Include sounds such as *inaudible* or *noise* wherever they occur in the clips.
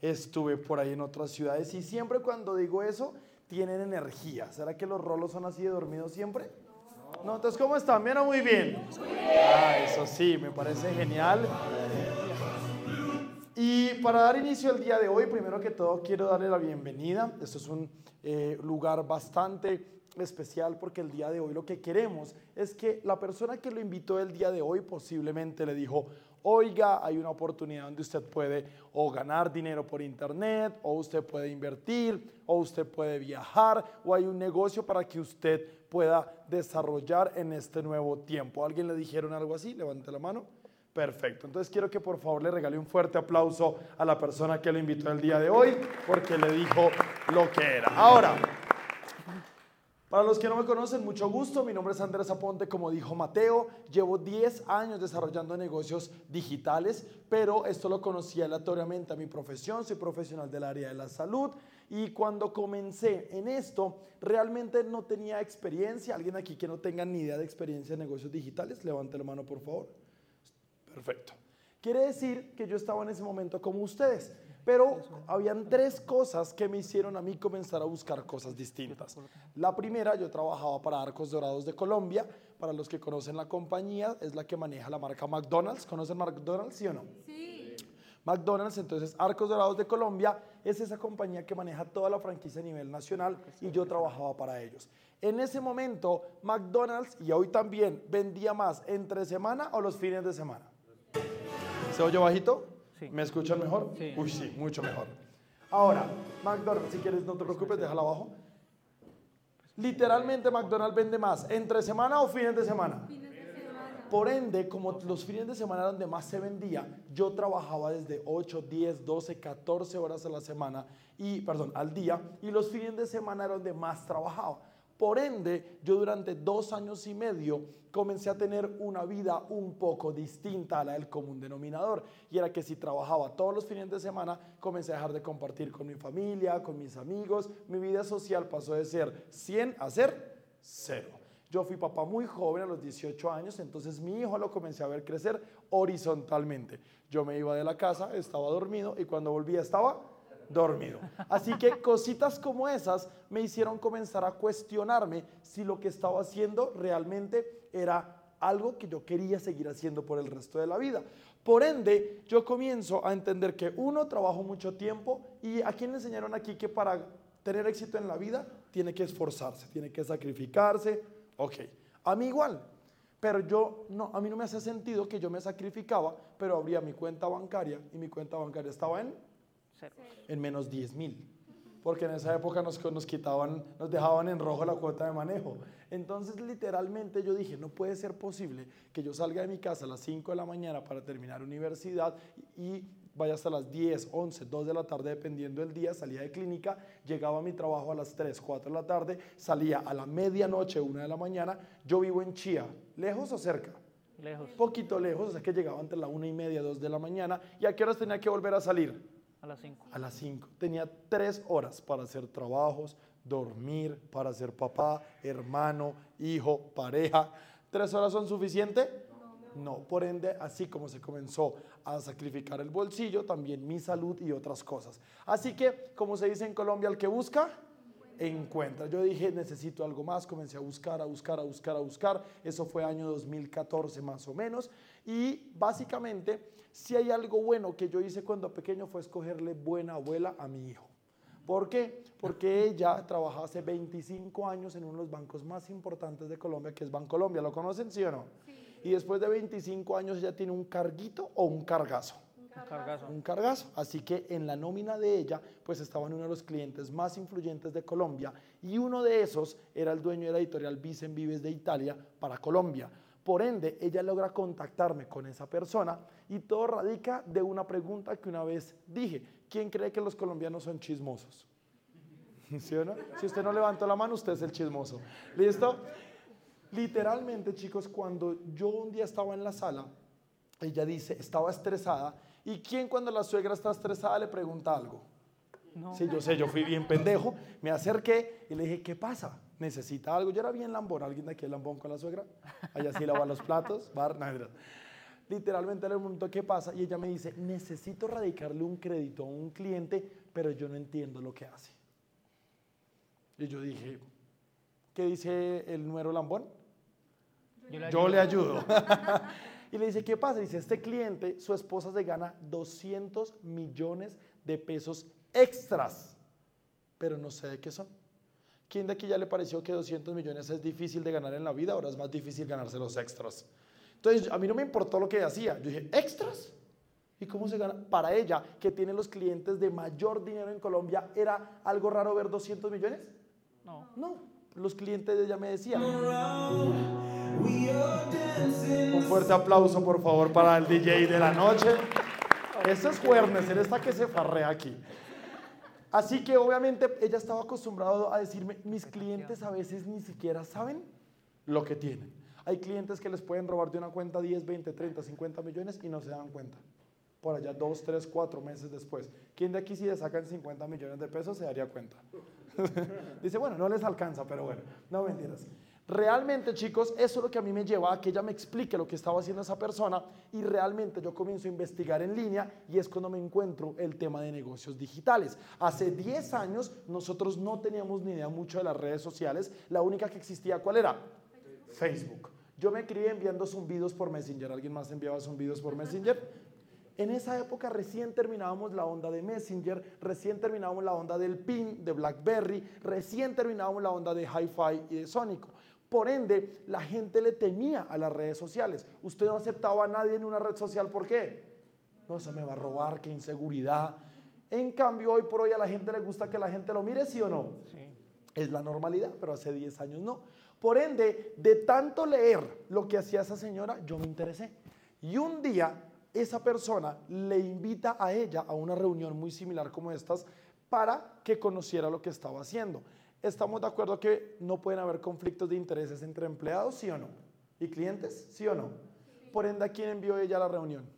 estuve por ahí en otras ciudades y siempre cuando digo eso, tienen energía. ¿Será que los rolos son así de dormidos siempre? No, entonces, ¿cómo están? ¿Bien muy bien? Ah, eso sí, me parece genial. Y para dar inicio al día de hoy, primero que todo quiero darle la bienvenida. Esto es un eh, lugar bastante especial porque el día de hoy lo que queremos es que la persona que lo invitó el día de hoy posiblemente le dijo, oiga, hay una oportunidad donde usted puede o ganar dinero por internet, o usted puede invertir, o usted puede viajar, o hay un negocio para que usted pueda desarrollar en este nuevo tiempo. ¿Alguien le dijeron algo así? Levante la mano. Perfecto. Entonces quiero que por favor le regale un fuerte aplauso a la persona que lo invitó el día de hoy porque le dijo lo que era. Ahora, para los que no me conocen, mucho gusto. Mi nombre es Andrés Aponte, como dijo Mateo. Llevo 10 años desarrollando negocios digitales, pero esto lo conocí aleatoriamente a mi profesión. Soy profesional del área de la salud y cuando comencé en esto, realmente no tenía experiencia. ¿Alguien aquí que no tenga ni idea de experiencia en negocios digitales? Levante la mano, por favor. Perfecto. Quiere decir que yo estaba en ese momento como ustedes, pero habían tres cosas que me hicieron a mí comenzar a buscar cosas distintas. La primera, yo trabajaba para Arcos Dorados de Colombia. Para los que conocen la compañía, es la que maneja la marca McDonald's. ¿Conocen McDonald's, sí o no? Sí. McDonald's, entonces Arcos Dorados de Colombia es esa compañía que maneja toda la franquicia a nivel nacional y yo trabajaba para ellos. En ese momento, McDonald's y hoy también vendía más entre semana o los fines de semana. ¿Se oye bajito? Sí. ¿Me escuchan mejor? Sí. Uy, sí, mucho mejor. Ahora, McDonald's, si quieres no te preocupes, déjala abajo. Literalmente McDonald's vende más entre semana o fines de semana. Fines de semana. Por ende, como los fines de semana donde más se vendía, yo trabajaba desde 8, 10, 12, 14 horas a la semana y, perdón, al día, y los fines de semana eran donde más trabajaba. Por ende, yo durante dos años y medio comencé a tener una vida un poco distinta a la del común denominador. Y era que si trabajaba todos los fines de semana, comencé a dejar de compartir con mi familia, con mis amigos. Mi vida social pasó de ser 100 a ser cero. Yo fui papá muy joven, a los 18 años, entonces mi hijo lo comencé a ver crecer horizontalmente. Yo me iba de la casa, estaba dormido y cuando volvía estaba dormido. Así que cositas como esas me hicieron comenzar a cuestionarme si lo que estaba haciendo realmente era algo que yo quería seguir haciendo por el resto de la vida. Por ende, yo comienzo a entender que uno, trabajo mucho tiempo y a quién le enseñaron aquí que para tener éxito en la vida tiene que esforzarse, tiene que sacrificarse. Ok, a mí igual, pero yo no, a mí no me hace sentido que yo me sacrificaba, pero abría mi cuenta bancaria y mi cuenta bancaria estaba en en menos 10 mil. Porque en esa época nos, nos quitaban, nos dejaban en rojo la cuota de manejo. Entonces, literalmente yo dije, no puede ser posible que yo salga de mi casa a las 5 de la mañana para terminar universidad y vaya hasta las 10, 11, 2 de la tarde, dependiendo del día, salía de clínica, llegaba a mi trabajo a las 3, 4 de la tarde, salía a la medianoche, 1 de la mañana. Yo vivo en Chía, ¿lejos o cerca? Lejos. Poquito lejos, o sea que llegaba entre la 1 y media, 2 de la mañana. ¿Y a qué horas tenía que volver a salir? A las 5. A las 5. Tenía tres horas para hacer trabajos, dormir, para ser papá, hermano, hijo, pareja. ¿Tres horas son suficientes? No, por ende, así como se comenzó a sacrificar el bolsillo, también mi salud y otras cosas. Así que, como se dice en Colombia, el que busca, encuentra. Yo dije, necesito algo más, comencé a buscar, a buscar, a buscar, a buscar. Eso fue año 2014 más o menos. Y básicamente si hay algo bueno que yo hice cuando pequeño fue escogerle buena abuela a mi hijo. ¿Por qué? Porque ella trabajaba hace 25 años en uno de los bancos más importantes de Colombia, que es Bancolombia. ¿Lo conocen, sí o no? Sí. Y después de 25 años ella tiene un carguito o un cargazo. Un cargazo. Un cargazo. Así que en la nómina de ella, pues estaba en uno de los clientes más influyentes de Colombia. Y uno de esos era el dueño de la editorial Vicen Vives de Italia para Colombia. Por ende, ella logra contactarme con esa persona y todo radica de una pregunta que una vez dije. ¿Quién cree que los colombianos son chismosos? *laughs* ¿Sí o no? Si usted no levantó la mano, usted es el chismoso. ¿Listo? Literalmente, chicos, cuando yo un día estaba en la sala, ella dice, estaba estresada. ¿Y quién cuando la suegra está estresada le pregunta algo? No. Sí, yo sé, yo fui bien pendejo, me acerqué y le dije, ¿qué pasa? Necesita algo. Yo era bien lambón, alguien de aquí es lambón con la suegra. Allá sí lava los platos, *laughs* bar, nada. literalmente en el momento que pasa y ella me dice, necesito radicarle un crédito a un cliente, pero yo no entiendo lo que hace. Y yo dije, ¿qué dice el número lambón? Yo le ayudo. *laughs* y le dice, ¿qué pasa? Dice, este cliente, su esposa se gana 200 millones de pesos extras, pero no sé de qué son. ¿Quién de aquí ya le pareció que 200 millones es difícil de ganar en la vida? Ahora es más difícil ganarse los extras. Entonces, a mí no me importó lo que hacía. Yo dije, ¿extras? ¿Y cómo se gana? Para ella, que tiene los clientes de mayor dinero en Colombia, ¿era algo raro ver 200 millones? No. No. Los clientes de ella me decían. Un fuerte aplauso, por favor, para el DJ de la noche. Este es Wernes, él está que se farrea aquí. Así que obviamente ella estaba acostumbrada a decirme, mis clientes a veces ni siquiera saben lo que tienen. Hay clientes que les pueden robar de una cuenta 10, 20, 30, 50 millones y no se dan cuenta. Por allá dos, tres, cuatro meses después. ¿Quién de aquí si le sacan 50 millones de pesos se daría cuenta? *laughs* Dice, bueno, no les alcanza, pero bueno, no mentiras. Realmente, chicos, eso es lo que a mí me lleva a que ella me explique lo que estaba haciendo esa persona y realmente yo comienzo a investigar en línea y es cuando me encuentro el tema de negocios digitales. Hace 10 años nosotros no teníamos ni idea mucho de las redes sociales, la única que existía, ¿cuál era? Facebook. Yo me crié enviando zumbidos por Messenger. ¿Alguien más enviaba zumbidos por Messenger? En esa época recién terminábamos la onda de Messenger, recién terminábamos la onda del PIN, de BlackBerry, recién terminábamos la onda de Hi-Fi y de Sónico. Por ende, la gente le temía a las redes sociales. Usted no aceptaba a nadie en una red social, ¿por qué? No, se me va a robar, qué inseguridad. En cambio, hoy por hoy a la gente le gusta que la gente lo mire, ¿sí o no? Sí. Es la normalidad, pero hace 10 años no. Por ende, de tanto leer lo que hacía esa señora, yo me interesé. Y un día, esa persona le invita a ella a una reunión muy similar como estas para que conociera lo que estaba haciendo. ¿Estamos de acuerdo que no pueden haber conflictos de intereses entre empleados, sí o no? ¿Y clientes, sí o no? Por ende, ¿a quién envió ella a la reunión?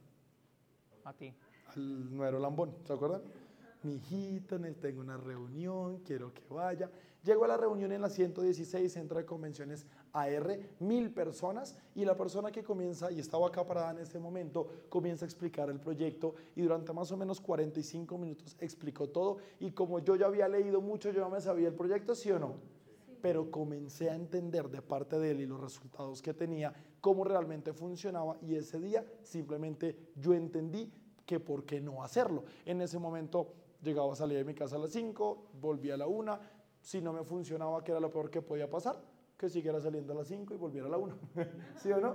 A ti. Al nuero Lambón, ¿se acuerdan? Mi hijito, tengo una reunión, quiero que vaya. Llego a la reunión en la 116, Centro de Convenciones AR, mil personas, y la persona que comienza, y estaba acá parada en ese momento, comienza a explicar el proyecto y durante más o menos 45 minutos explicó todo. Y como yo ya había leído mucho, yo ya me sabía el proyecto, ¿sí o no? Pero comencé a entender de parte de él y los resultados que tenía, cómo realmente funcionaba, y ese día simplemente yo entendí que por qué no hacerlo. En ese momento llegaba a salir de mi casa a las 5, volví a la 1, si no me funcionaba, que era lo peor que podía pasar, que siguiera saliendo a las 5 y volviera a la 1. *laughs* ¿Sí o no?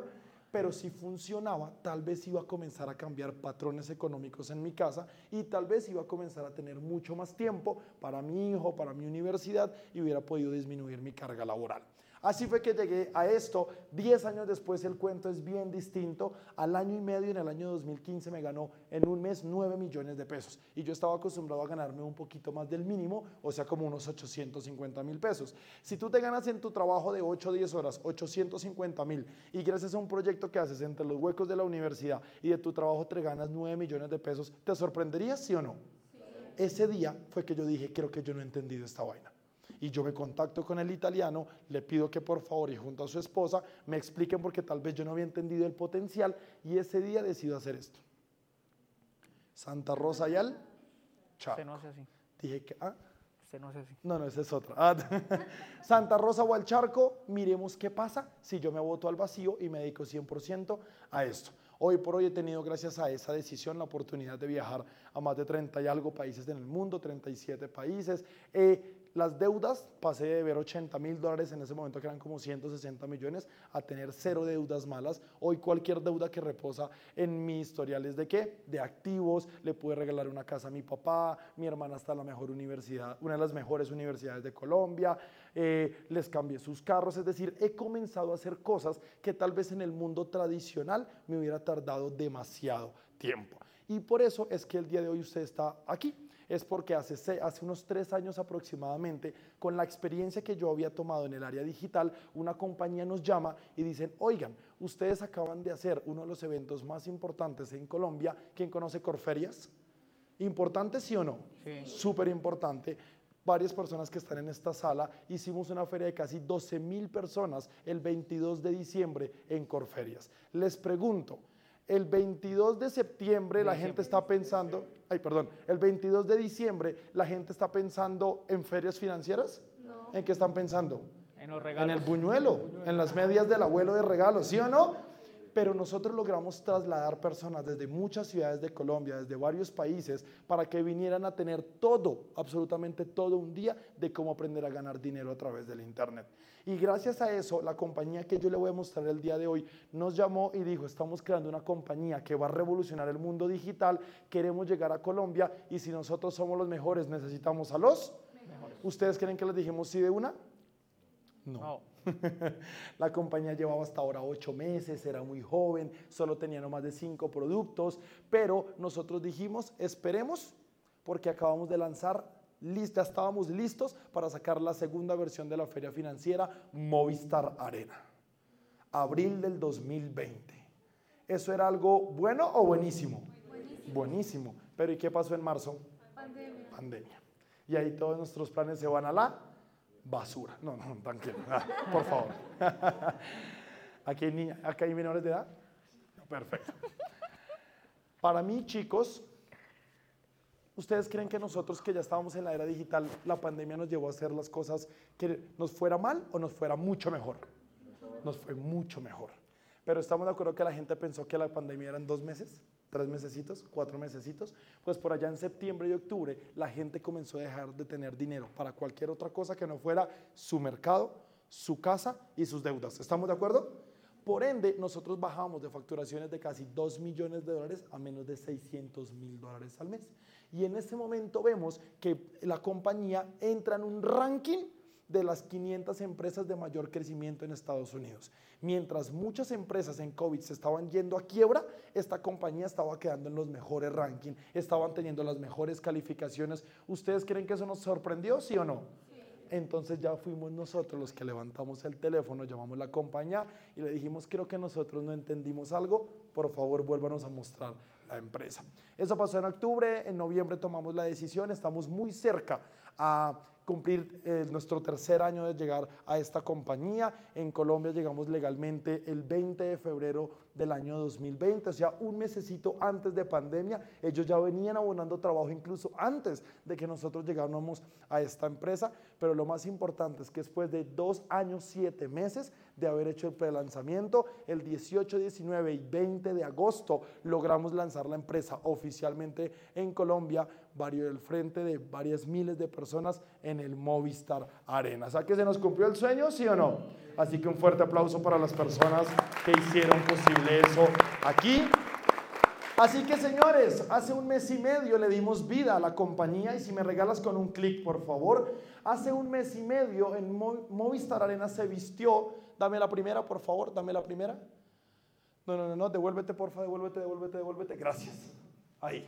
Pero si funcionaba, tal vez iba a comenzar a cambiar patrones económicos en mi casa y tal vez iba a comenzar a tener mucho más tiempo para mi hijo, para mi universidad y hubiera podido disminuir mi carga laboral. Así fue que llegué a esto. Diez años después el cuento es bien distinto. Al año y medio, en el año 2015, me ganó en un mes 9 millones de pesos. Y yo estaba acostumbrado a ganarme un poquito más del mínimo, o sea, como unos 850 mil pesos. Si tú te ganas en tu trabajo de 8 o 10 horas 850 mil y gracias a un proyecto que haces entre los huecos de la universidad y de tu trabajo te ganas 9 millones de pesos, ¿te sorprenderías, sí o no? Ese día fue que yo dije, creo que yo no he entendido esta vaina y yo me contacto con el italiano, le pido que por favor y junto a su esposa me expliquen porque tal vez yo no había entendido el potencial y ese día decido hacer esto. Santa Rosa y al Chaco. no hace así. Dije que, ah. no hace así. No, no, ese es otro. Ah, *laughs* Santa Rosa o al Charco, miremos qué pasa si yo me voto al vacío y me dedico 100% a esto. Hoy por hoy he tenido, gracias a esa decisión, la oportunidad de viajar a más de 30 y algo países en el mundo, 37 países. Las deudas, pasé de ver 80 mil dólares en ese momento, que eran como 160 millones, a tener cero deudas malas. Hoy cualquier deuda que reposa en mi historial es de qué? De activos, le pude regalar una casa a mi papá, mi hermana está en la mejor universidad, una de las mejores universidades de Colombia, eh, les cambié sus carros, es decir, he comenzado a hacer cosas que tal vez en el mundo tradicional me hubiera tardado demasiado tiempo. Y por eso es que el día de hoy usted está aquí. Es porque hace, hace unos tres años aproximadamente, con la experiencia que yo había tomado en el área digital, una compañía nos llama y dicen, oigan, ustedes acaban de hacer uno de los eventos más importantes en Colombia. ¿Quién conoce Corferias? ¿Importante sí o no? Sí. Súper importante varias personas que están en esta sala, hicimos una feria de casi 12 mil personas el 22 de diciembre en Corferias. Les pregunto, El 22 de septiembre la gente está pensando, ay, perdón, el 22 de diciembre la gente está pensando en ferias financieras. No. ¿En qué están pensando? En los regalos. En el buñuelo, en las medias del abuelo de regalos, ¿sí o no? Pero nosotros logramos trasladar personas desde muchas ciudades de Colombia, desde varios países, para que vinieran a tener todo, absolutamente todo un día de cómo aprender a ganar dinero a través del Internet. Y gracias a eso, la compañía que yo le voy a mostrar el día de hoy nos llamó y dijo, estamos creando una compañía que va a revolucionar el mundo digital, queremos llegar a Colombia y si nosotros somos los mejores, necesitamos a los mejores. ¿Ustedes creen que les dijimos sí de una? no. *laughs* la compañía llevaba hasta ahora ocho meses, era muy joven, solo tenía no más de cinco productos, pero nosotros dijimos, esperemos, porque acabamos de lanzar, ya estábamos listos para sacar la segunda versión de la feria financiera Movistar Arena, abril del 2020. ¿Eso era algo bueno o buenísimo? Buenísimo. buenísimo. Pero ¿y qué pasó en marzo? Pandemia. Pandemia. Y ahí todos nuestros planes se van a la basura. No, no, tranquilo. Ah, por favor. *laughs* ¿Aquí hay, ¿Aquí hay menores de edad? perfecto. Para mí, chicos, ¿ustedes creen que nosotros que ya estábamos en la era digital, la pandemia nos llevó a hacer las cosas que nos fuera mal o nos fuera mucho mejor? Nos fue mucho mejor. Pero estamos de acuerdo que la gente pensó que la pandemia eran dos meses tres mesecitos, cuatro mesecitos, pues por allá en septiembre y octubre la gente comenzó a dejar de tener dinero para cualquier otra cosa que no fuera su mercado, su casa y sus deudas. ¿Estamos de acuerdo? Por ende, nosotros bajamos de facturaciones de casi 2 millones de dólares a menos de 600 mil dólares al mes. Y en este momento vemos que la compañía entra en un ranking de las 500 empresas de mayor crecimiento en Estados Unidos. Mientras muchas empresas en COVID se estaban yendo a quiebra, esta compañía estaba quedando en los mejores rankings, estaban teniendo las mejores calificaciones. ¿Ustedes creen que eso nos sorprendió, sí o no? Entonces ya fuimos nosotros los que levantamos el teléfono, llamamos a la compañía y le dijimos, creo que nosotros no entendimos algo, por favor vuélvanos a mostrar la empresa. Eso pasó en octubre, en noviembre tomamos la decisión, estamos muy cerca a cumplir eh, nuestro tercer año de llegar a esta compañía. En Colombia llegamos legalmente el 20 de febrero del año 2020, o sea, un mesecito antes de pandemia. Ellos ya venían abonando trabajo incluso antes de que nosotros llegáramos a esta empresa, pero lo más importante es que después de dos años, siete meses de haber hecho el prelanzamiento, el 18, 19 y 20 de agosto logramos lanzar la empresa oficialmente en Colombia, varios del frente de varias miles de personas en el Movistar Arena. Sea que se nos cumplió el sueño, sí o no. Así que un fuerte aplauso para las personas que hicieron posible eso aquí. Así que señores, hace un mes y medio le dimos vida a la compañía y si me regalas con un clic, por favor, hace un mes y medio en Movistar Arena se vistió, dame la primera, por favor, dame la primera. No, no, no, no, devuélvete, por favor, devuélvete, devuélvete, devuélvete, gracias. Ahí.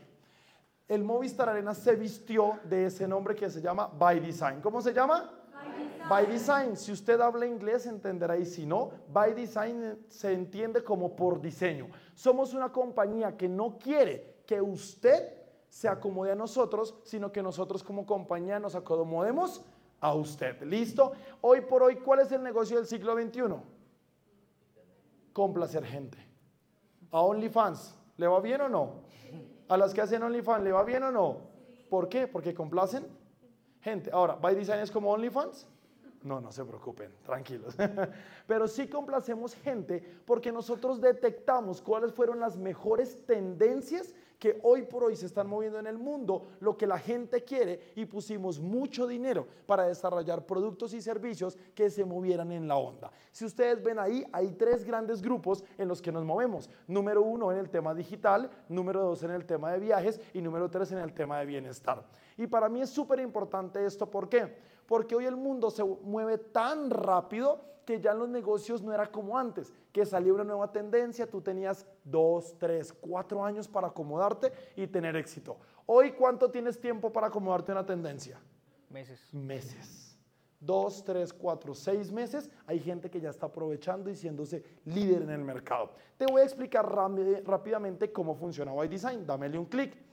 El Movistar Arena se vistió de ese nombre que se llama By Design. ¿Cómo se llama? By design. Si usted habla inglés entenderá y si no, by design se entiende como por diseño. Somos una compañía que no quiere que usted se acomode a nosotros, sino que nosotros como compañía nos acomodemos a usted. ¿Listo? Hoy por hoy, ¿cuál es el negocio del siglo XXI? Complacer gente. A OnlyFans, ¿le va bien o no? A las que hacen OnlyFans, ¿le va bien o no? ¿Por qué? Porque complacen gente. Ahora, ¿by design es como OnlyFans? No, no se preocupen, tranquilos. *laughs* Pero sí complacemos gente porque nosotros detectamos cuáles fueron las mejores tendencias que hoy por hoy se están moviendo en el mundo, lo que la gente quiere y pusimos mucho dinero para desarrollar productos y servicios que se movieran en la onda. Si ustedes ven ahí, hay tres grandes grupos en los que nos movemos. Número uno en el tema digital, número dos en el tema de viajes y número tres en el tema de bienestar. Y para mí es súper importante esto, ¿por qué? Porque hoy el mundo se mueve tan rápido que ya en los negocios no era como antes, que salía una nueva tendencia, tú tenías dos, tres, cuatro años para acomodarte y tener éxito. Hoy, ¿cuánto tienes tiempo para acomodarte una tendencia? Meses. Meses. Dos, tres, cuatro, seis meses. Hay gente que ya está aprovechando y siéndose líder en el mercado. Te voy a explicar rápidamente cómo funciona White Design. Dámele un clic.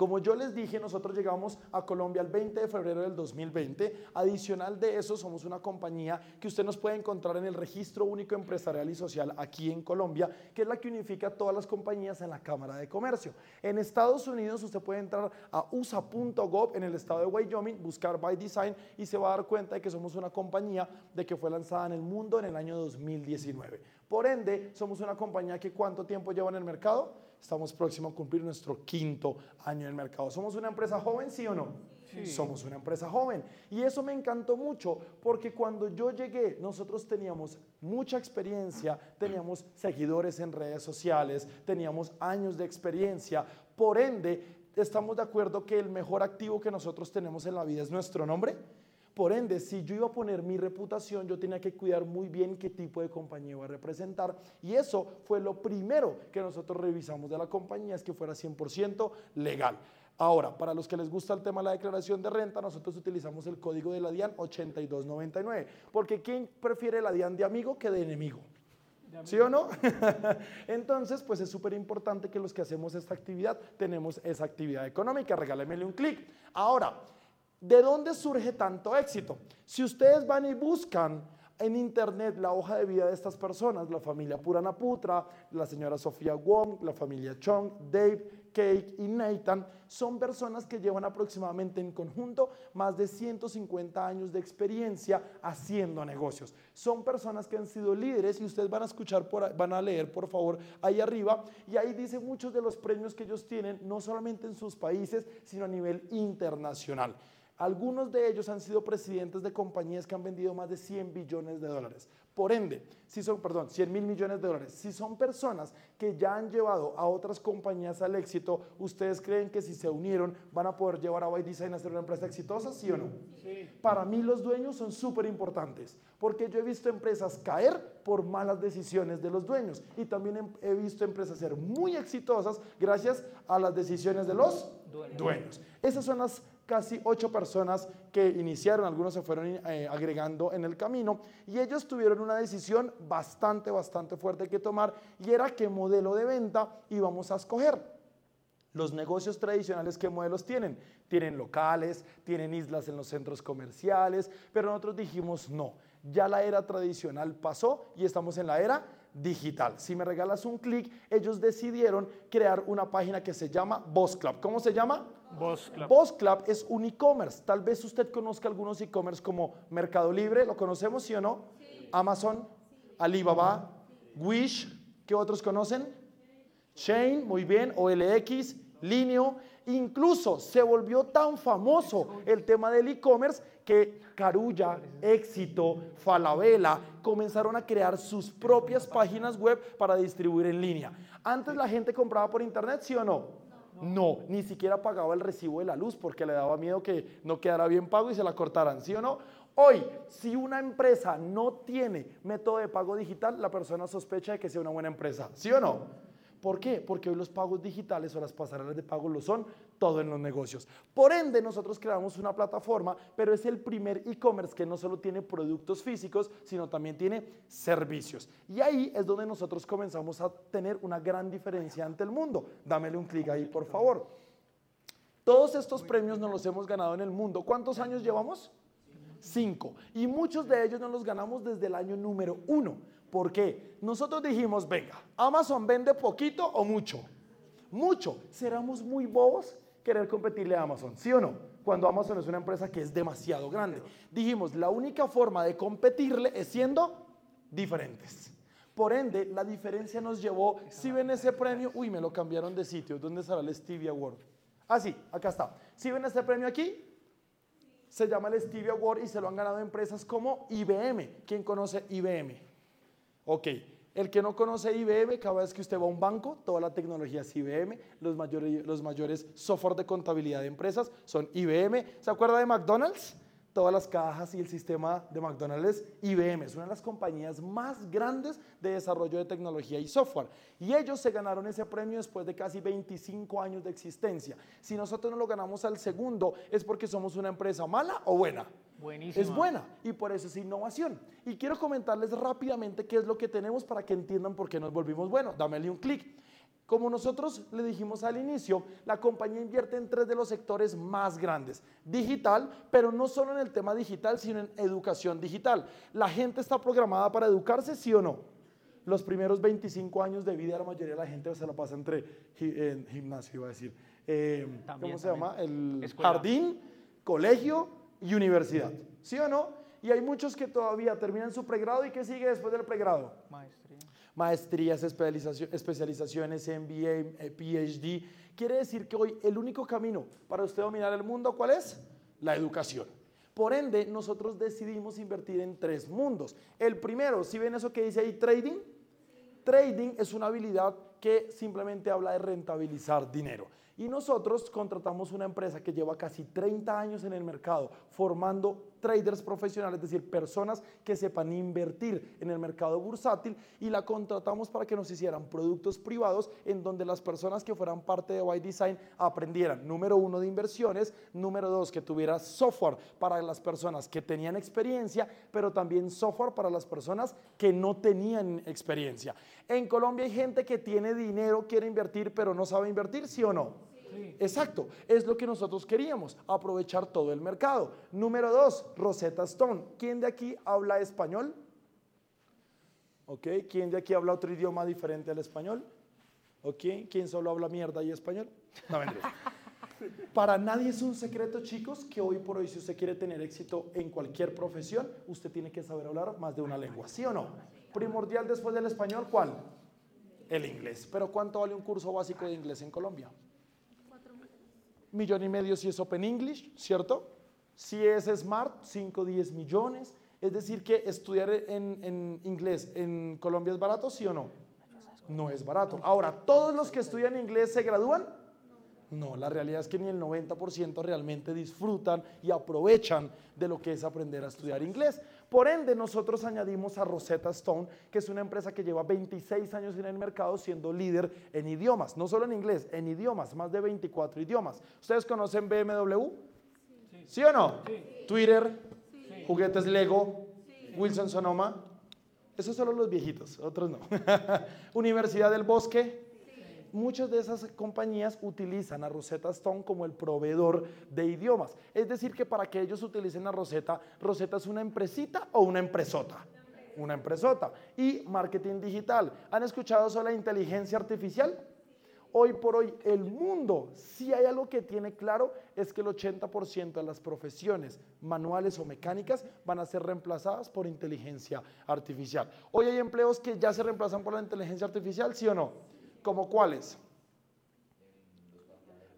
Como yo les dije, nosotros llegamos a Colombia el 20 de febrero del 2020. Adicional de eso, somos una compañía que usted nos puede encontrar en el Registro Único Empresarial y Social aquí en Colombia, que es la que unifica todas las compañías en la Cámara de Comercio. En Estados Unidos, usted puede entrar a usa.gov en el estado de Wyoming, buscar By Design y se va a dar cuenta de que somos una compañía de que fue lanzada en el mundo en el año 2019. Por ende, somos una compañía que cuánto tiempo lleva en el mercado? Estamos próximos a cumplir nuestro quinto año en el mercado. ¿Somos una empresa joven, sí o no? Sí. Somos una empresa joven. Y eso me encantó mucho porque cuando yo llegué, nosotros teníamos mucha experiencia, teníamos seguidores en redes sociales, teníamos años de experiencia. Por ende, estamos de acuerdo que el mejor activo que nosotros tenemos en la vida es nuestro nombre. Por ende, si yo iba a poner mi reputación, yo tenía que cuidar muy bien qué tipo de compañía iba a representar. Y eso fue lo primero que nosotros revisamos de la compañía, es que fuera 100% legal. Ahora, para los que les gusta el tema de la declaración de renta, nosotros utilizamos el código de la DIAN 8299, porque ¿quién prefiere la DIAN de amigo que de enemigo? ¿Sí o no? *laughs* Entonces, pues es súper importante que los que hacemos esta actividad tenemos esa actividad económica. Regálemele un clic. Ahora, ¿De dónde surge tanto éxito? Si ustedes van y buscan en internet la hoja de vida de estas personas, la familia Puranaputra, la señora Sofía Wong, la familia Chong, Dave, Cake y Nathan, son personas que llevan aproximadamente en conjunto más de 150 años de experiencia haciendo negocios. Son personas que han sido líderes y ustedes van a escuchar, van a leer por favor ahí arriba y ahí dice muchos de los premios que ellos tienen, no solamente en sus países, sino a nivel internacional. Algunos de ellos han sido presidentes de compañías que han vendido más de 100 billones de dólares. Por ende, si son, perdón, 100 mil millones de dólares, si son personas que ya han llevado a otras compañías al éxito, ¿ustedes creen que si se unieron van a poder llevar a White Design a ser una empresa exitosa, sí o no? Sí. Para mí los dueños son súper importantes, porque yo he visto empresas caer por malas decisiones de los dueños y también he visto empresas ser muy exitosas gracias a las decisiones de los dueños. dueños. Esas son las casi ocho personas que iniciaron, algunos se fueron eh, agregando en el camino y ellos tuvieron una decisión bastante, bastante fuerte que tomar y era qué modelo de venta íbamos a escoger. Los negocios tradicionales, ¿qué modelos tienen? Tienen locales, tienen islas en los centros comerciales, pero nosotros dijimos no, ya la era tradicional pasó y estamos en la era digital. Si me regalas un clic, ellos decidieron crear una página que se llama Boss Club. ¿Cómo se llama? Boss Club. Boss Club es un e-commerce. Tal vez usted conozca algunos e-commerce como Mercado Libre, ¿lo conocemos, sí o no? Amazon, Alibaba, Wish, ¿qué otros conocen? Chain, muy bien, OLX, Linio. Incluso se volvió tan famoso el tema del e-commerce que Carulla, Éxito, Falabella comenzaron a crear sus propias páginas web para distribuir en línea. Antes la gente compraba por internet, ¿sí o no? No, ni siquiera pagaba el recibo de la luz porque le daba miedo que no quedara bien pago y se la cortaran, ¿sí o no? Hoy, si una empresa no tiene método de pago digital, la persona sospecha de que sea una buena empresa, ¿sí o no? ¿Por qué? Porque hoy los pagos digitales o las pasarelas de pago lo son todo en los negocios. Por ende, nosotros creamos una plataforma, pero es el primer e-commerce que no solo tiene productos físicos, sino también tiene servicios. Y ahí es donde nosotros comenzamos a tener una gran diferencia ante el mundo. Dámele un clic ahí, por favor. Todos estos premios nos los hemos ganado en el mundo. ¿Cuántos años llevamos? Cinco. Y muchos de ellos nos los ganamos desde el año número uno. ¿Por qué? Nosotros dijimos, venga, Amazon vende poquito o mucho. Mucho. ¿Seramos muy bobos querer competirle a Amazon? ¿Sí o no? Cuando Amazon es una empresa que es demasiado grande. Dijimos, la única forma de competirle es siendo diferentes. Por ende, la diferencia nos llevó, si ven ese premio, uy, me lo cambiaron de sitio, ¿dónde estará el Stevie Award? Ah, sí, acá está. Si ven este premio aquí, se llama el Stevie Award y se lo han ganado empresas como IBM. ¿Quién conoce IBM? Ok, el que no conoce IBM, cada vez que usted va a un banco, toda la tecnología es IBM, los mayores, los mayores software de contabilidad de empresas son IBM. ¿Se acuerda de McDonald's? Todas las cajas y el sistema de McDonald's IBM. Es una de las compañías más grandes de desarrollo de tecnología y software. Y ellos se ganaron ese premio después de casi 25 años de existencia. Si nosotros no lo ganamos al segundo, ¿es porque somos una empresa mala o buena? Es buena y por eso es innovación. Y quiero comentarles rápidamente qué es lo que tenemos para que entiendan por qué nos volvimos buenos. Dámele un clic. Como nosotros le dijimos al inicio, la compañía invierte en tres de los sectores más grandes. Digital, pero no solo en el tema digital, sino en educación digital. ¿La gente está programada para educarse, sí o no? Los primeros 25 años de vida la mayoría de la gente se la pasa entre en gimnasio, iba a decir. Eh, ¿Cómo se llama? El jardín, colegio y universidad. ¿Sí o no? Y hay muchos que todavía terminan su pregrado y ¿qué sigue después del pregrado? Maestría maestrías, especializaciones, MBA, eh, PhD. Quiere decir que hoy el único camino para usted dominar el mundo, ¿cuál es? La educación. Por ende, nosotros decidimos invertir en tres mundos. El primero, si ven eso que dice ahí, trading. Trading es una habilidad que simplemente habla de rentabilizar dinero. Y nosotros contratamos una empresa que lleva casi 30 años en el mercado formando traders profesionales, es decir, personas que sepan invertir en el mercado bursátil y la contratamos para que nos hicieran productos privados en donde las personas que fueran parte de White Design aprendieran, número uno, de inversiones, número dos, que tuviera software para las personas que tenían experiencia, pero también software para las personas que no tenían experiencia. En Colombia hay gente que tiene dinero, quiere invertir, pero no sabe invertir, ¿sí o no? Exacto, es lo que nosotros queríamos, aprovechar todo el mercado. Número dos, Rosetta Stone. ¿Quién de aquí habla español? ¿Ok? ¿Quién de aquí habla otro idioma diferente al español? ¿Ok? ¿Quién solo habla mierda y español? No, *laughs* Para nadie es un secreto, chicos, que hoy por hoy, si usted quiere tener éxito en cualquier profesión, usted tiene que saber hablar más de una lengua, ¿sí o no? Primordial después del español, ¿cuál? El inglés. Pero ¿cuánto vale un curso básico de inglés en Colombia? Millón y medio si es Open English, ¿cierto? Si es Smart, 5 10 millones. Es decir, que estudiar en, inglés en Colombia es barato, ¿sí o no? No es barato. Ahora, ¿todos los que estudian inglés se gradúan? No, la realidad es que ni el 90% realmente disfrutan y aprovechan de lo que es aprender a estudiar inglés. Por ende, nosotros añadimos a Rosetta Stone, que es una empresa que lleva 26 años en el mercado siendo líder en idiomas, no solo en inglés, en idiomas, más de 24 idiomas. ¿Ustedes conocen BMW? ¿Sí, o no? Twitter, juguetes Lego, Wilson Sonoma. Esos solo los viejitos, otros no. *laughs* Universidad del Bosque, muchas de esas compañías utilizan a Rosetta Stone como el proveedor de idiomas. Es decir, que para que ellos utilicen a Rosetta, Rosetta es una empresita o una empresota. Una empresota. Y marketing digital. ¿Han escuchado sobre la inteligencia artificial? Hoy por hoy el mundo, si hay algo que tiene claro, es que el 80% de las profesiones manuales o mecánicas van a ser reemplazadas por inteligencia artificial. Hoy hay empleos que ya se reemplazan por la inteligencia artificial, ¿sí o no? ¿Como cuáles?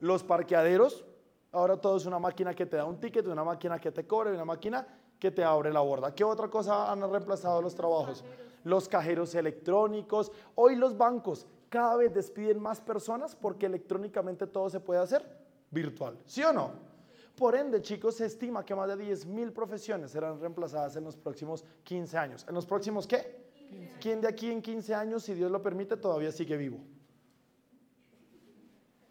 Los parqueaderos. Ahora todo es una máquina que te da un ticket, una máquina que te cobra, una máquina que te abre la borda. ¿Qué otra cosa han reemplazado los trabajos? Los cajeros electrónicos. Hoy los bancos cada vez despiden más personas porque electrónicamente todo se puede hacer virtual. ¿Sí o no? Por ende, chicos, se estima que más de 10.000 profesiones serán reemplazadas en los próximos 15 años. ¿En los próximos qué? ¿Quién de aquí en 15 años, si Dios lo permite, todavía sigue vivo?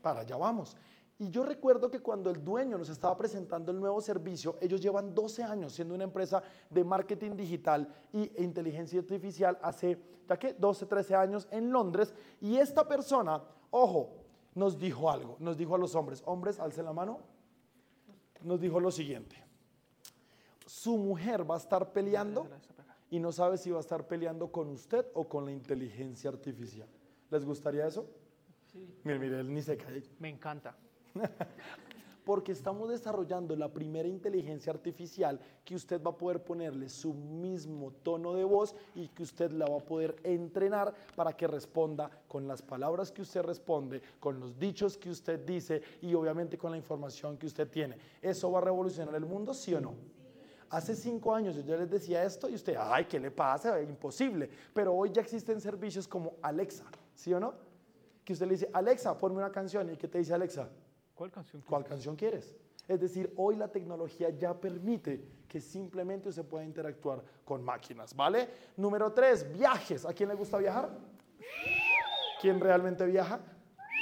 Para allá vamos. Y yo recuerdo que cuando el dueño nos estaba presentando el nuevo servicio, ellos llevan 12 años siendo una empresa de marketing digital e inteligencia artificial hace, ¿ya qué? 12, 13 años en Londres. Y esta persona, ojo, nos dijo algo, nos dijo a los hombres, hombres, alcen la mano, nos dijo lo siguiente, su mujer va a estar peleando y no sabe si va a estar peleando con usted o con la inteligencia artificial. ¿Les gustaría eso? Sí. Mire, mire, él ni se cae. Me encanta. *laughs* Porque estamos desarrollando la primera inteligencia artificial que usted va a poder ponerle su mismo tono de voz y que usted la va a poder entrenar para que responda con las palabras que usted responde, con los dichos que usted dice y obviamente con la información que usted tiene. ¿Eso va a revolucionar el mundo, sí o no? Hace cinco años yo les decía esto y usted, ay, ¿qué le pasa? Imposible. Pero hoy ya existen servicios como Alexa, ¿sí o no? Que usted le dice, Alexa, ponme una canción. ¿Y qué te dice Alexa? ¿Cuál canción? ¿Cuál canción quieres? Es decir, hoy la tecnología ya permite que simplemente se pueda interactuar con máquinas, ¿vale? Número tres, viajes. ¿A quién le gusta viajar? ¿Quién realmente viaja?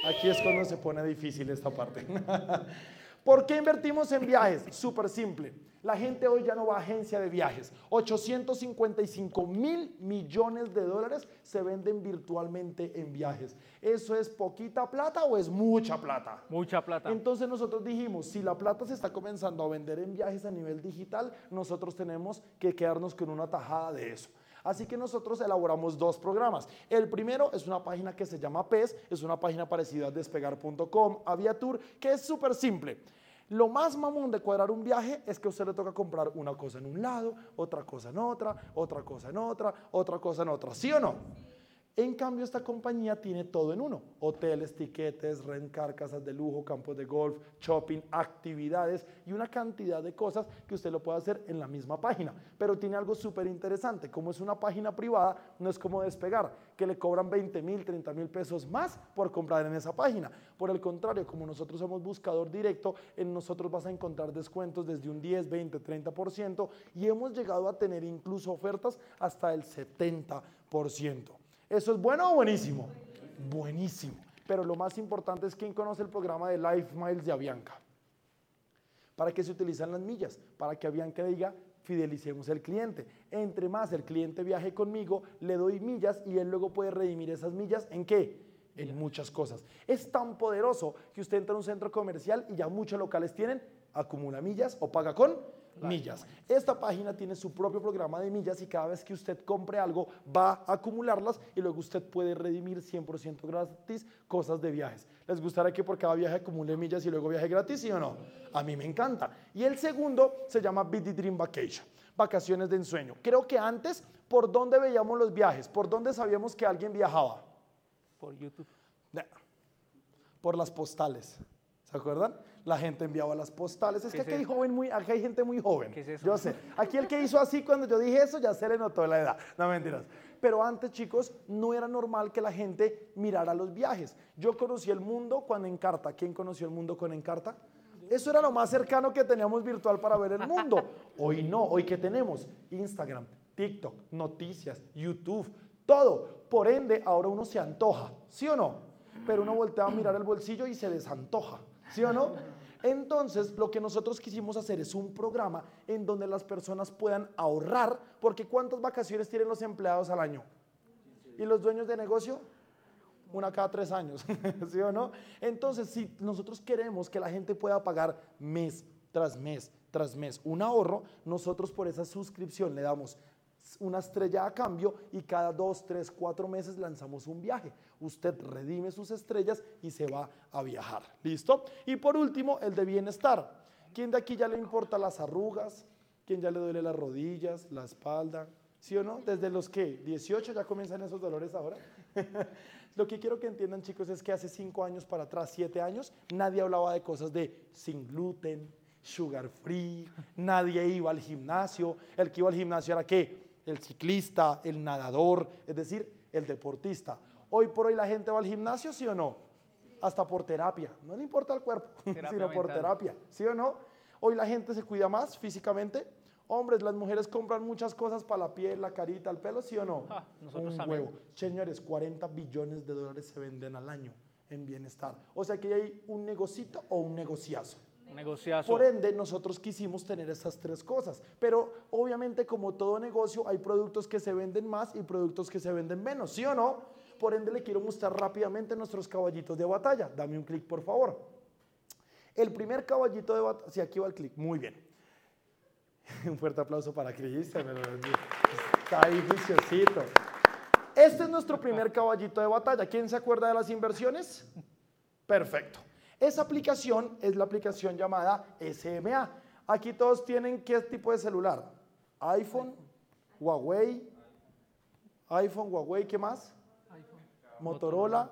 Aquí es cuando se pone difícil esta parte. *laughs* ¿Por qué invertimos en viajes? Súper simple. La gente hoy ya no va a agencia de viajes. 855 mil millones de dólares se venden virtualmente en viajes. ¿Eso es poquita plata o es mucha plata? Mucha plata. Entonces nosotros dijimos, si la plata se está comenzando a vender en viajes a nivel digital, nosotros tenemos que quedarnos con una tajada de eso. Así que nosotros elaboramos dos programas. El primero es una página que se llama PES, es una página parecida a despegar.com, Aviatur, que es súper simple. Lo más mamón de cuadrar un viaje es que a usted le toca comprar una cosa en un lado, otra cosa en otra, otra cosa en otra, otra cosa en otra. ¿Sí o no? En cambio, esta compañía tiene todo en uno. Hoteles, tiquetes, rencar, casas de lujo, campos de golf, shopping, actividades y una cantidad de cosas que usted lo puede hacer en la misma página. Pero tiene algo súper interesante. Como es una página privada, no es como despegar, que le cobran 20 mil, 30 mil pesos más por comprar en esa página. Por el contrario, como nosotros somos buscador directo, en nosotros vas a encontrar descuentos desde un 10, 20, 30% y hemos llegado a tener incluso ofertas hasta el 70%. ¿Eso es bueno o buenísimo? Buenísimo. Pero lo más importante es quién conoce el programa de Life Miles de Avianca. ¿Para qué se utilizan las millas? Para que Avianca diga, fidelicemos al cliente. Entre más el cliente viaje conmigo, le doy millas y él luego puede redimir esas millas en qué? En muchas cosas. Es tan poderoso que usted entra a un centro comercial y ya muchos locales tienen acumula millas o paga con millas. Esta página tiene su propio programa de millas y cada vez que usted compre algo va a acumularlas y luego usted puede redimir 100% gratis cosas de viajes. ¿Les gustaría que por cada viaje acumule millas y luego viaje gratis, sí o no? A mí me encanta. Y el segundo se llama BD Dream Vacation, vacaciones de ensueño. Creo que antes, ¿por dónde veíamos los viajes? ¿Por dónde sabíamos que alguien viajaba? Por YouTube. Por las postales. ¿Se acuerdan? La gente enviaba las postales. Es que aquí hay, joven muy, aquí hay gente muy joven. ¿Qué es eso? Yo sé. Aquí el que hizo así cuando yo dije eso ya se le notó la edad. No mentiras. Pero antes, chicos, no era normal que la gente mirara los viajes. Yo conocí el mundo cuando Encarta. ¿Quién conoció el mundo con Encarta? Eso era lo más cercano que teníamos virtual para ver el mundo. Hoy no. Hoy que tenemos Instagram, TikTok, noticias, YouTube, todo. Por ende, ahora uno se antoja. ¿Sí o no? Pero uno voltea a mirar el bolsillo y se desantoja. ¿Sí o no? Entonces, lo que nosotros quisimos hacer es un programa en donde las personas puedan ahorrar, porque ¿cuántas vacaciones tienen los empleados al año? ¿Y los dueños de negocio? Una cada tres años, *laughs* ¿sí o no? Entonces, si nosotros queremos que la gente pueda pagar mes tras mes tras mes un ahorro, nosotros por esa suscripción le damos una estrella a cambio y cada dos, tres, cuatro meses lanzamos un viaje. Usted redime sus estrellas y se va a viajar. ¿Listo? Y por último, el de bienestar. ¿Quién de aquí ya le importa las arrugas? ¿Quién ya le duele las rodillas, la espalda? ¿Sí o no? Desde los que 18 ya comienzan esos dolores ahora. *laughs* Lo que quiero que entiendan chicos es que hace 5 años para atrás, 7 años, nadie hablaba de cosas de sin gluten, sugar free, nadie iba al gimnasio. El que iba al gimnasio era qué? el ciclista, el nadador, es decir, el deportista. Hoy por hoy la gente va al gimnasio, ¿sí o no? Hasta por terapia. No le importa el cuerpo, *laughs* sino por terapia, ¿sí o no? Hoy la gente se cuida más físicamente. Hombres, las mujeres compran muchas cosas para la piel, la carita, el pelo, ¿sí o no? Ah, nosotros Un huevo. Señores, 40 billones de dólares se venden al año en bienestar. O sea que hay un negocito o un negociazo. Por ende, nosotros quisimos tener esas tres cosas. Pero obviamente, como todo negocio, hay productos que se venden más y productos que se venden menos, ¿sí o no? Por ende, le quiero mostrar rápidamente nuestros caballitos de batalla. Dame un clic, por favor. El primer caballito de batalla, sí, aquí va el clic, muy bien. *laughs* un fuerte aplauso para Cristian. Está ahí. Este es nuestro primer caballito de batalla. ¿Quién se acuerda de las inversiones? Perfecto. Esa aplicación es la aplicación llamada SMA. Aquí todos tienen qué tipo de celular. iPhone, Huawei, iPhone, Huawei, ¿qué más? Motorola,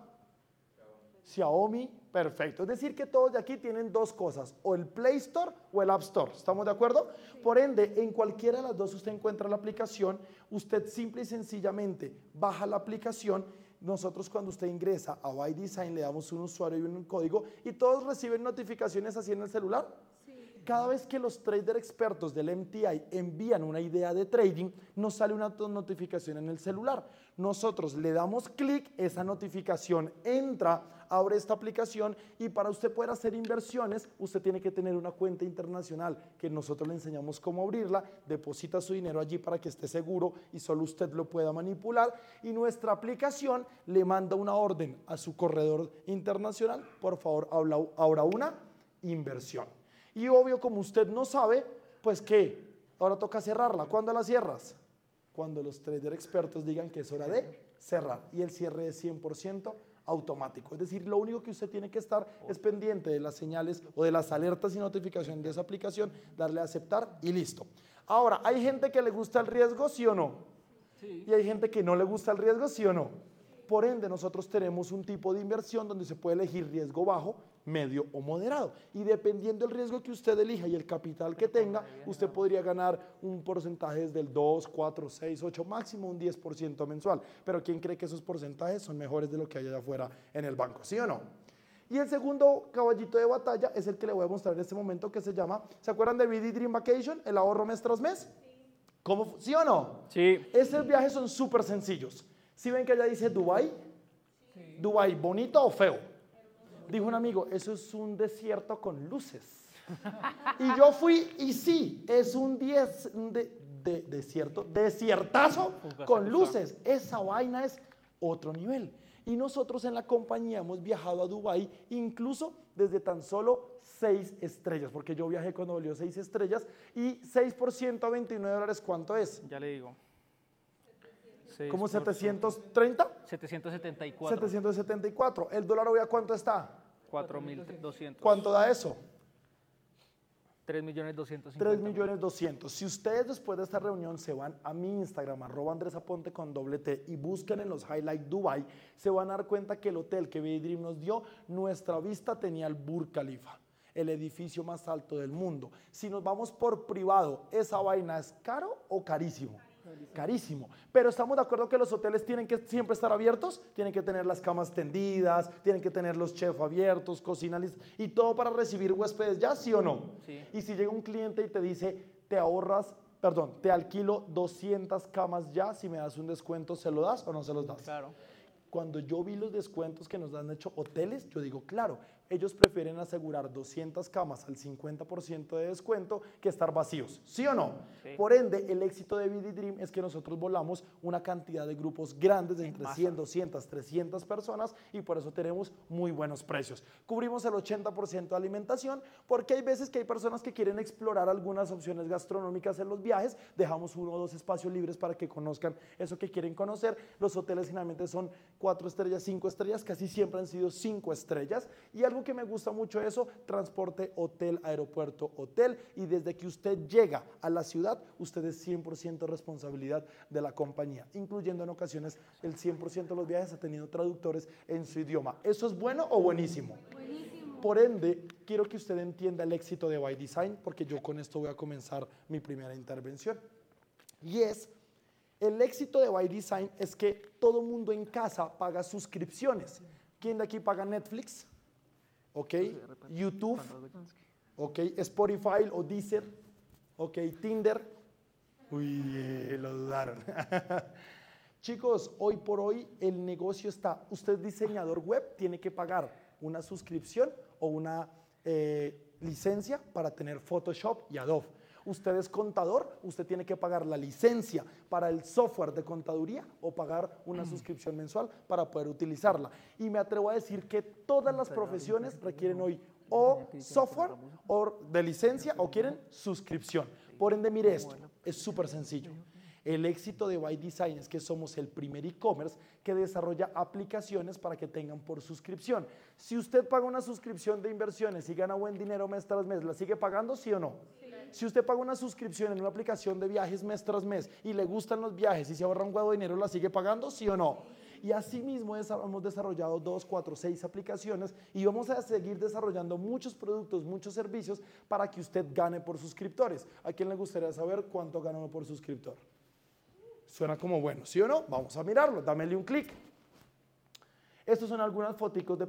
Xiaomi, perfecto. Es decir, que todos de aquí tienen dos cosas, o el Play Store o el App Store. ¿Estamos de acuerdo? Por ende, en cualquiera de las dos usted encuentra la aplicación, usted simple y sencillamente baja la aplicación nosotros cuando usted ingresa a By Design le damos un usuario y un código y todos reciben notificaciones así en el celular. Cada vez que los traders expertos del MTI envían una idea de trading, nos sale una notificación en el celular. Nosotros le damos clic, esa notificación entra abre esta aplicación y para usted poder hacer inversiones, usted tiene que tener una cuenta internacional que nosotros le enseñamos cómo abrirla, deposita su dinero allí para que esté seguro y solo usted lo pueda manipular y nuestra aplicación le manda una orden a su corredor internacional, por favor, ahora una inversión. Y obvio, como usted no sabe, pues que ahora toca cerrarla. ¿Cuándo la cierras? Cuando los traders expertos digan que es hora de cerrar y el cierre es 100% automático. Es decir, lo único que usted tiene que estar es pendiente de las señales o de las alertas y notificaciones de esa aplicación, darle a aceptar y listo. Ahora, ¿hay gente que le gusta el riesgo, sí o no? Sí. Y hay gente que no le gusta el riesgo, sí o no. Por ende, nosotros tenemos un tipo de inversión donde se puede elegir riesgo bajo, medio o moderado. Y dependiendo del riesgo que usted elija y el capital que tenga, usted podría ganar un porcentaje del 2, 4, 6, 8, máximo un 10% mensual. Pero ¿quién cree que esos porcentajes son mejores de lo que hay allá afuera en el banco? ¿Sí o no? Y el segundo caballito de batalla es el que le voy a mostrar en este momento que se llama, ¿se acuerdan de BD Dream Vacation? El ahorro mes tras mes. ¿Cómo, ¿Sí o no? Sí. Estos viajes son súper sencillos. ¿Sí ven que allá dice Dubai? Sí. Dubai, ¿bonito o feo? Dijo un amigo, eso es un desierto con luces. y yo fui y sí, es un, diez, de, desierto, desiertazo con luces. Esa vaina es otro nivel. Y nosotros en la compañía hemos viajado a Dubai incluso desde tan solo seis estrellas, porque yo viajé cuando volvió seis estrellas y 6 por 129 dólares, ¿cuánto es? Ya le digo. ¿Cómo 730? 774. 774. ¿El dólar hoy a cuánto está? 4.200. ¿Cuánto da eso? 3 millones 250. 3 millones 200. Si ustedes después de esta reunión se van a mi Instagram, arroba Andrés Aponte con doble T y buscan en los Highlight Dubai, se van a dar cuenta que el hotel que Dream nos dio, nuestra vista tenía el Burj Khalifa, el edificio más alto del mundo. Si nos vamos por privado, ¿esa vaina es caro o carísimo? Carísimo. Pero estamos de acuerdo que los hoteles tienen que siempre estar abiertos, tienen que tener las camas tendidas, tienen que tener los chefs abiertos, cocina y todo para recibir huéspedes ya, ¿sí o no? Y si llega un cliente y te dice, te ahorras, perdón, te alquilo 200 camas ya, si me das un descuento, ¿se lo das o no se los das? Claro. Cuando yo vi los descuentos que nos han hecho hoteles, yo digo, claro, ellos prefieren asegurar 200 camas al 50% de descuento que estar vacíos. ¿Sí o no? Por ende, el éxito de BD Dream es que nosotros volamos una cantidad de grupos grandes de entre 100, 200, 300 personas y por eso tenemos muy buenos precios. Cubrimos el 80% de alimentación porque hay veces que hay personas que quieren explorar algunas opciones gastronómicas en los viajes. Dejamos uno o dos espacios libres para que conozcan eso que quieren conocer. Los hoteles finalmente son 4 estrellas, 5 estrellas, casi siempre han sido 5 estrellas y algo que me gusta mucho eso, transporte, hotel, aeropuerto, hotel. Y desde que usted llega a la ciudad, usted es 100% responsabilidad de la compañía, incluyendo en ocasiones el 100% de los viajes ha tenido traductores en su idioma. ¿Eso es bueno o buenísimo? Buenísimo. Por ende, quiero que usted entienda el éxito de By Design, porque yo con esto voy a comenzar mi primera intervención. Y es el éxito de By Design es que todo mundo en casa paga suscripciones. ¿Quién de aquí paga Netflix? ¿Ok? YouTube, ¿ok? Spotify o Deezer, ¿ok? Tinder. Uy, lo dudaron. *laughs* Chicos, hoy por hoy el negocio está, usted diseñador web, tiene que pagar una suscripción o una eh, licencia para tener Photoshop y Adobe usted es contador, usted tiene que pagar la licencia para el software de contaduría o pagar una mm. suscripción mensual para poder utilizarla. Y me atrevo a decir que todas las profesiones requieren hoy o software o de licencia o quieren suscripción. Por ende, mire esto, es súper sencillo. El éxito de By Design es que somos el primer e-commerce que desarrolla aplicaciones para que tengan por suscripción. Si usted paga una suscripción de inversiones y gana buen dinero mes tras mes, ¿la sigue pagando, sí o no? Si usted paga una suscripción en una aplicación de viajes mes tras mes y le gustan los viajes y se ahorra un huevo de dinero, ¿la sigue pagando, sí o no? Y asimismo hemos desarrollado dos, cuatro, seis aplicaciones y vamos a seguir desarrollando muchos productos, muchos servicios para que usted gane por suscriptores. ¿A quién le gustaría saber cuánto gana por suscriptor? Suena como bueno, ¿sí o no? Vamos a mirarlo, dámele un clic. Estos son algunas fotos de